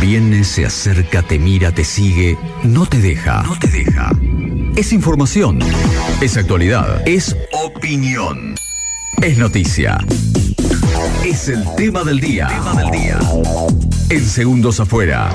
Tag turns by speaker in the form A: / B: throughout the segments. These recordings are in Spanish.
A: Viene, se acerca, te mira, te sigue, no te deja. No te deja. Es información. Es actualidad. Es opinión. Es noticia. Es el tema del día. Tema del día. En segundos afuera.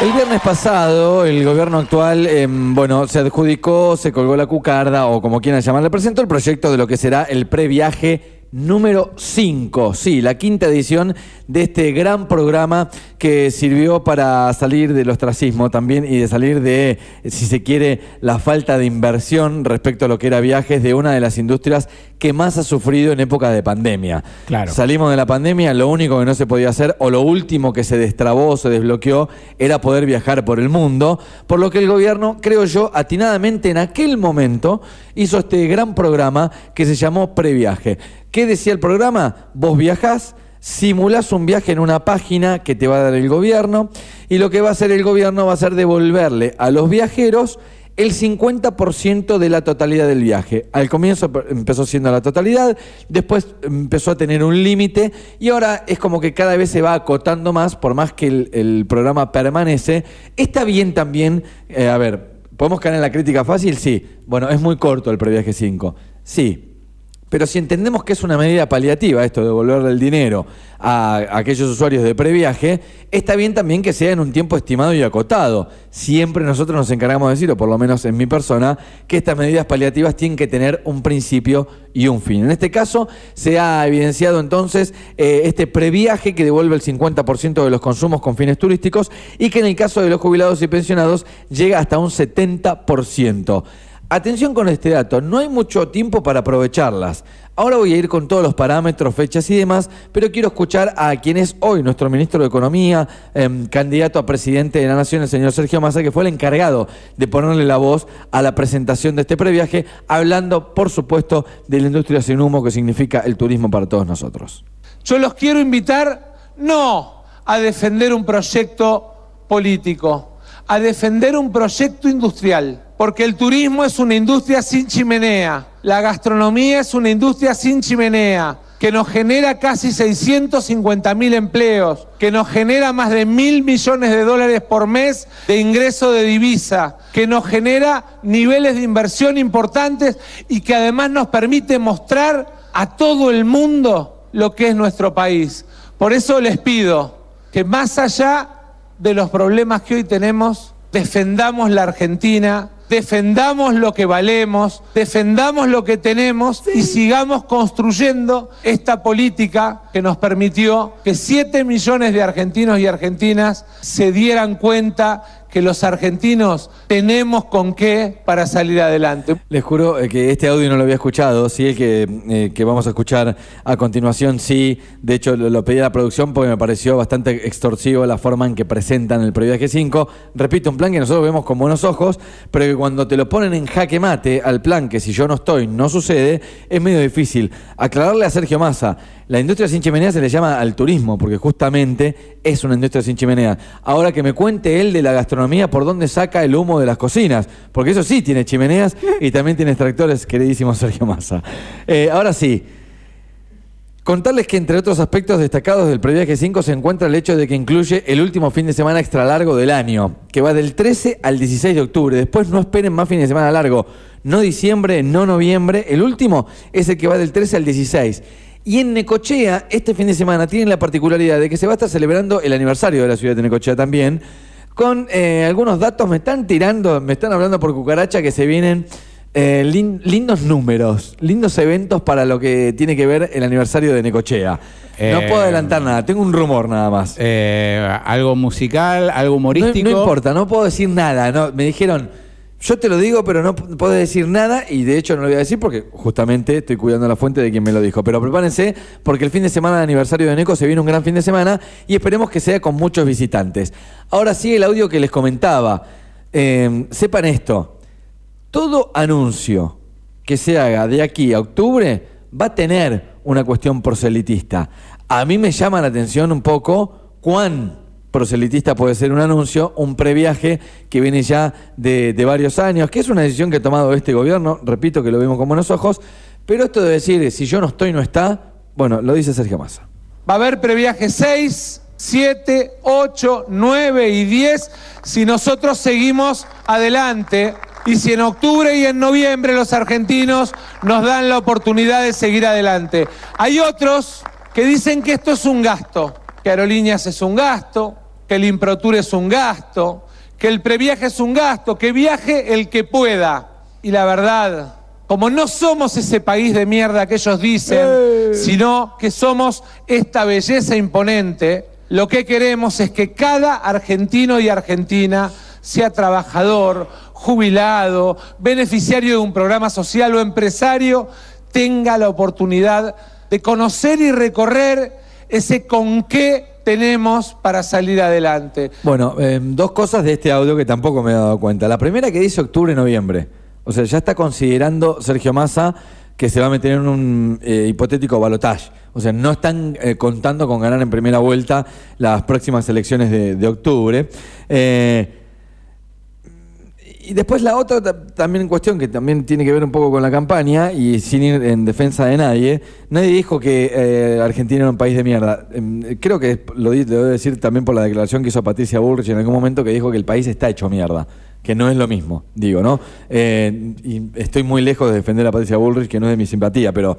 B: El viernes pasado, el gobierno actual, em, bueno, se adjudicó, se colgó la cucarda, o como quieran llamarle, presentó el proyecto de lo que será el previaje número 5, sí, la quinta edición de este gran programa que sirvió para salir del ostracismo también y de salir de, si se quiere, la falta de inversión respecto a lo que era viajes de una de las industrias que más ha sufrido en época de pandemia.
C: Claro.
B: Salimos de la pandemia, lo único que no se podía hacer o lo último que se destrabó o se desbloqueó era poder viajar por el mundo, por lo que el gobierno, creo yo, atinadamente en aquel momento hizo este gran programa que se llamó Previaje. ¿Qué decía el programa? Vos viajás, simulás un viaje en una página que te va a dar el gobierno y lo que va a hacer el gobierno va a ser devolverle a los viajeros el 50% de la totalidad del viaje. Al comienzo empezó siendo la totalidad, después empezó a tener un límite y ahora es como que cada vez se va acotando más, por más que el, programa permanece. Está bien también, eh, a ver, ¿podemos caer en la crítica fácil? Sí. Bueno, es muy corto el previaje 5. Sí, pero si entendemos que es una medida paliativa esto de devolverle el dinero a aquellos usuarios de previaje, está bien también que sea en un tiempo estimado y acotado. Siempre nosotros nos encargamos de decir, o por lo menos en mi persona, que estas medidas paliativas tienen que tener un principio y un fin. En este caso se ha evidenciado entonces eh, este previaje que devuelve el 50% de los consumos con fines turísticos y que en el caso de los jubilados y pensionados llega hasta un 70%. Atención con este dato, no hay mucho tiempo para aprovecharlas. Ahora voy a ir con todos los parámetros, fechas y demás, pero quiero escuchar a quien es hoy nuestro ministro de Economía, em, candidato a presidente de la Nación, el señor Sergio Massa, que fue el encargado de ponerle la voz a la presentación de este previaje, hablando, por supuesto, de la industria sin humo, que significa el turismo para todos nosotros.
D: Yo los quiero invitar no a defender un proyecto político, a defender un proyecto industrial porque el turismo es una industria sin chimenea, la gastronomía es una industria sin chimenea, que nos genera casi 650 mil empleos, que nos genera más de mil millones de dólares por mes de ingreso de divisa, que nos genera niveles de inversión importantes y que además nos permite mostrar a todo el mundo lo que es nuestro país. Por eso les pido que más allá de los problemas que hoy tenemos, defendamos la Argentina, defendamos lo que valemos, defendamos lo que tenemos y sigamos construyendo esta política que nos permitió que 7 millones de argentinos y argentinas se dieran cuenta que los argentinos tenemos con qué para salir adelante.
B: Les juro eh, que este audio no lo había escuchado, sí, el que, eh, que vamos a escuchar a continuación, sí, de hecho lo, pedí a la producción porque me pareció bastante extorsivo la forma en que presentan el Previaje 5. Repito, un plan que nosotros vemos con buenos ojos, pero que cuando te lo ponen en jaque mate al plan que si yo no estoy no sucede, es medio difícil. Aclararle a Sergio Massa, la industria sin chimenea se le llama al turismo, porque justamente es una industria sin chimenea. Ahora que me cuente él de la gastronomía, por dónde saca el humo de las cocinas, porque eso sí tiene chimeneas y también tiene extractores, queridísimo Sergio Massa. Eh, ahora sí. Contarles que entre otros aspectos destacados del Previaje 5 se encuentra el hecho de que incluye el último fin de semana extra largo del año, que va del 13 al 16 de octubre. Después no esperen más fines de semana largo, no diciembre, no noviembre. El último es el que va del 13 al 16. Y en Necochea, este fin de semana, tienen la particularidad de que se va a estar celebrando el aniversario de la ciudad de Necochea también, con eh, algunos datos, me están tirando, me están hablando por cucaracha que se vienen eh, lindos números, lindos eventos para lo que tiene que ver el aniversario de Necochea. no
C: eh,
B: puedo adelantar nada, tengo un rumor nada más.
C: algo musical, algo humorístico.
B: No, no, importa, no puedo decir nada. No, me dijeron, yo te lo digo, pero no puedo decir nada y de hecho no lo voy a decir porque justamente estoy cuidando la fuente de quien me lo dijo. Pero prepárense porque el fin de semana de aniversario de Neco se viene un gran fin de semana y esperemos que sea con muchos visitantes. Ahora sí, el audio que les comentaba. Em, sepan esto, todo anuncio que se haga de aquí a octubre va a tener una cuestión proselitista. A mí me llama la atención un poco cuán proselitista puede ser un anuncio, un previaje que viene ya de, varios años, que es una decisión que ha tomado este gobierno, repito que lo vemos con buenos ojos, pero esto de decir si yo no estoy, no está, bueno, lo dice Sergio Massa.
D: Va a haber previaje 6, 7, 8, 9 y 10 si nosotros seguimos adelante y si en octubre y en noviembre los argentinos nos dan la oportunidad de seguir adelante. Hay otros que dicen que esto es un gasto, que Aerolíneas es un gasto, que el Improtur es un gasto, que el previaje es un gasto, que viaje el que pueda. Y la verdad, como no somos ese país de mierda que ellos dicen, sino que somos esta belleza imponente, lo que queremos es que cada argentino y argentina sea trabajador, jubilado, beneficiario de un programa social o empresario, tenga la oportunidad de conocer y recorrer ese con qué tenemos para salir adelante.
B: Bueno, eh, dos cosas de este audio que tampoco me he dado cuenta. La primera que dice octubre-noviembre. O sea, ya está considerando Sergio Massa que se va a meter en un eh, hipotético balotaje. O sea, no están eh, contando con ganar en primera vuelta las próximas elecciones de, de octubre. Eh, y después la otra también cuestión, que también tiene que ver un poco con la campaña, y sin ir en defensa de nadie, nadie dijo que eh, Argentina era un país de mierda. Em, creo que lo, lo debo decir también por la declaración que hizo Patricia Bullrich en algún momento, que dijo que el país está hecho mierda. Que no es lo mismo, digo, ¿no? Eh, y estoy muy lejos de defender a Patricia Bullrich, que no es de mi simpatía, pero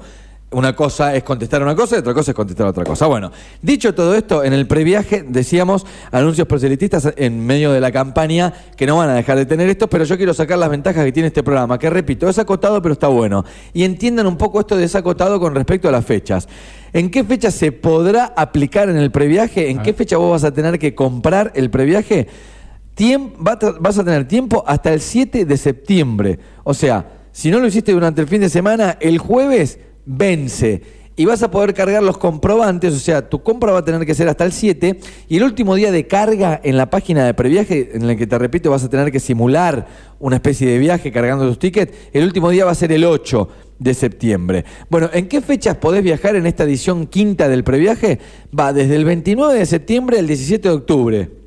B: una cosa es contestar una cosa y otra cosa es contestar otra cosa. Bueno, dicho todo esto, en el previaje decíamos anuncios proselitistas en medio de la campaña que no van a dejar de tener esto, pero yo quiero sacar las ventajas que tiene este programa, que repito, es acotado pero está bueno. Y entiendan un poco esto de desacotado con respecto a las fechas. ¿En qué fecha se podrá aplicar en el previaje? ¿En qué fecha vos vas a tener que comprar el previaje? Tiem- vas a tener tiempo hasta el 7 de septiembre. O sea, si no lo hiciste durante el fin de semana, el jueves vence. Y vas a poder cargar los comprobantes, o sea, tu compra va a tener que ser hasta el 7 y el último día de carga en la página de previaje, en el que te repito, vas a tener que simular una especie de viaje cargando tus tickets, el último día va a ser el 8 de septiembre. Bueno, ¿en qué fechas podés viajar en esta edición quinta del previaje? Va desde el 29 de septiembre al 17 de octubre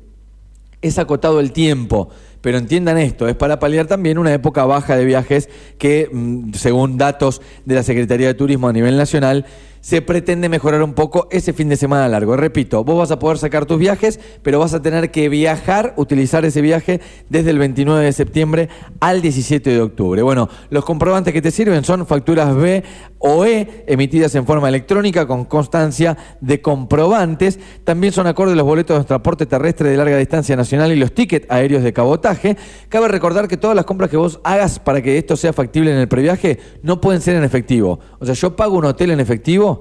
B: es acotado el tiempo. Pero entiendan esto, es para paliar también una época baja de viajes que, mm, según datos de la Secretaría de Turismo a nivel nacional, se pretende mejorar un poco ese fin de semana largo. Repito, vos vas a poder sacar tus viajes, pero vas a tener que viajar, utilizar ese viaje desde el 29 de septiembre al 17 de octubre. Bueno, los comprobantes que te sirven son facturas B o E emitidas en forma electrónica con constancia de comprobantes. También son acordes los boletos de transporte terrestre de larga distancia nacional y los tickets aéreos de cabotaje. Cabe recordar que todas las compras que vos hagas para que esto sea factible en el previaje no pueden ser en efectivo. O sea, yo pago un hotel en efectivo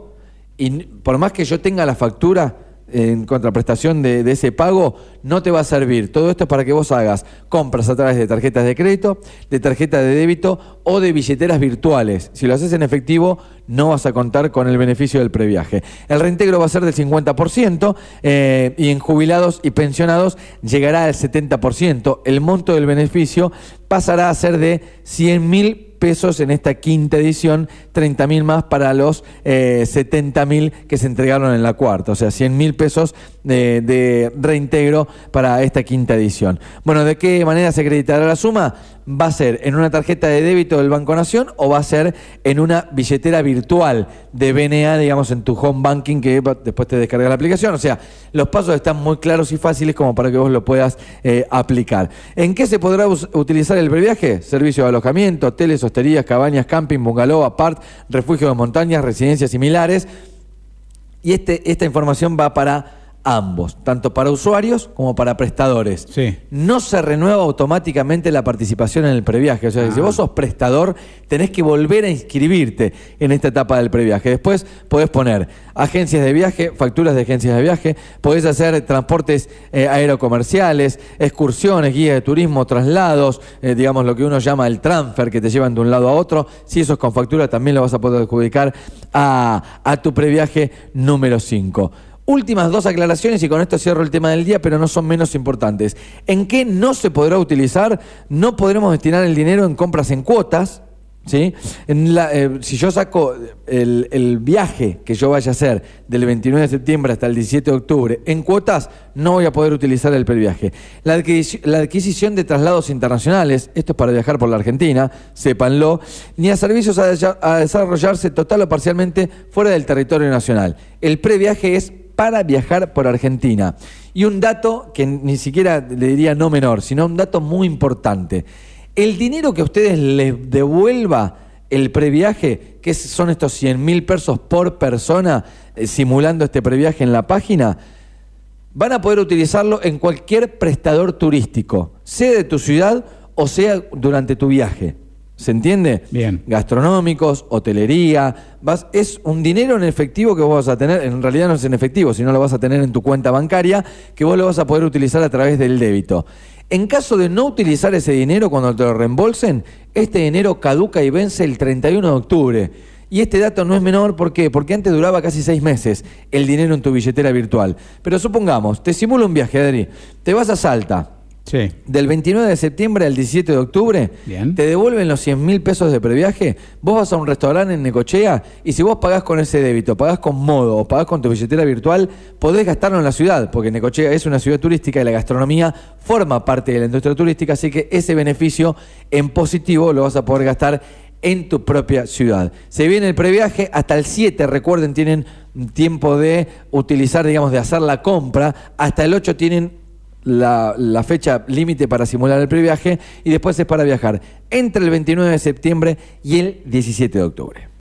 B: y por más que yo tenga la factura en contraprestación de, de ese pago, no te va a servir. Todo esto es para que vos hagas compras a través de tarjetas de crédito, de tarjeta de débito o de billeteras virtuales. Si lo haces en efectivo, no vas a contar con el beneficio del previaje. El reintegro va a ser del 50% eh, y en jubilados y pensionados llegará al 70%. El monto del beneficio pasará a ser de 100 mil pesos en esta quinta edición, 30 mil más para los eh, 70 mil que se entregaron en la cuarta, o sea, 100 mil pesos de, de reintegro para esta quinta edición. Bueno, ¿de qué manera se acreditará la suma? ¿Va a ser en una tarjeta de débito del Banco Nación o va a ser en una billetera virtual de BNA, digamos, en tu home banking que después te descarga la aplicación? O sea, los pasos están muy claros y fáciles como para que vos lo puedas eh, aplicar. ¿En qué se podrá utilizar el previaje? Servicio de alojamiento, hoteles, cabañas, camping, bungalow, apart, refugio de montañas, residencias similares. Y este, esta información va para ambos, tanto para usuarios como para prestadores.
C: Sí.
B: No se renueva automáticamente la participación en el previaje. O sea, si vos sos prestador, tenés que volver a inscribirte en esta etapa del previaje. Después podés poner agencias de viaje, facturas de agencias de viaje, podés hacer transportes eh, aerocomerciales, excursiones, guías de turismo, traslados, eh, digamos lo que uno llama el transfer, que te llevan de un lado a otro. Si eso es con factura, también lo vas a poder adjudicar a, a tu previaje número 5. Últimas dos aclaraciones y con esto cierro el tema del día, pero no son menos importantes. ¿En qué no se podrá utilizar? No podremos destinar el dinero en compras en cuotas. ¿sí? Eh, si yo saco el, viaje que yo vaya a hacer del 29 de septiembre hasta el 17 de octubre en cuotas, no voy a poder utilizar el previaje. La, adquisición- de traslados internacionales, esto es para viajar por la Argentina, sépanlo, ni a servicios a desarrollarse total o parcialmente fuera del territorio nacional. El previaje es para viajar por Argentina. Y un dato que ni siquiera le diría no menor, sino un dato muy importante. El dinero que a ustedes les devuelva el previaje, que son estos 100 mil pesos por persona, eh, simulando este previaje en la página, van a poder utilizarlo en cualquier prestador turístico, sea de tu ciudad o sea durante tu viaje. ¿Se entiende?
C: Bien.
B: Gastronómicos, hotelería, vas, es un dinero en efectivo que vos vas a tener, en realidad no es en efectivo, sino lo vas a tener en tu cuenta bancaria, que vos lo vas a poder utilizar a través del débito. En caso de no utilizar ese dinero cuando te lo reembolsen, este dinero caduca y vence el 31 de octubre. Y este dato no es menor, ¿por qué? Porque antes duraba casi seis meses el dinero en tu billetera virtual. Pero supongamos, te simula un viaje, Adri, te vas a Salta,
C: Sí.
B: del 29 de septiembre al 17 de octubre,
C: Bien.
B: te devuelven los 100 mil pesos de previaje, vos vas a un restaurante en Necochea y si vos pagás con ese débito, pagás con modo o pagás con tu billetera virtual, podés gastarlo en la ciudad, porque Necochea es una ciudad turística y la gastronomía forma parte de la industria turística, así que ese beneficio en positivo lo vas a poder gastar en tu propia ciudad. Se viene el previaje hasta el 7, recuerden, tienen tiempo de utilizar, digamos, de hacer la compra, hasta el 8 tienen la, la fecha límite para simular el previaje y después es para viajar entre el 29 de septiembre y el 17 de octubre.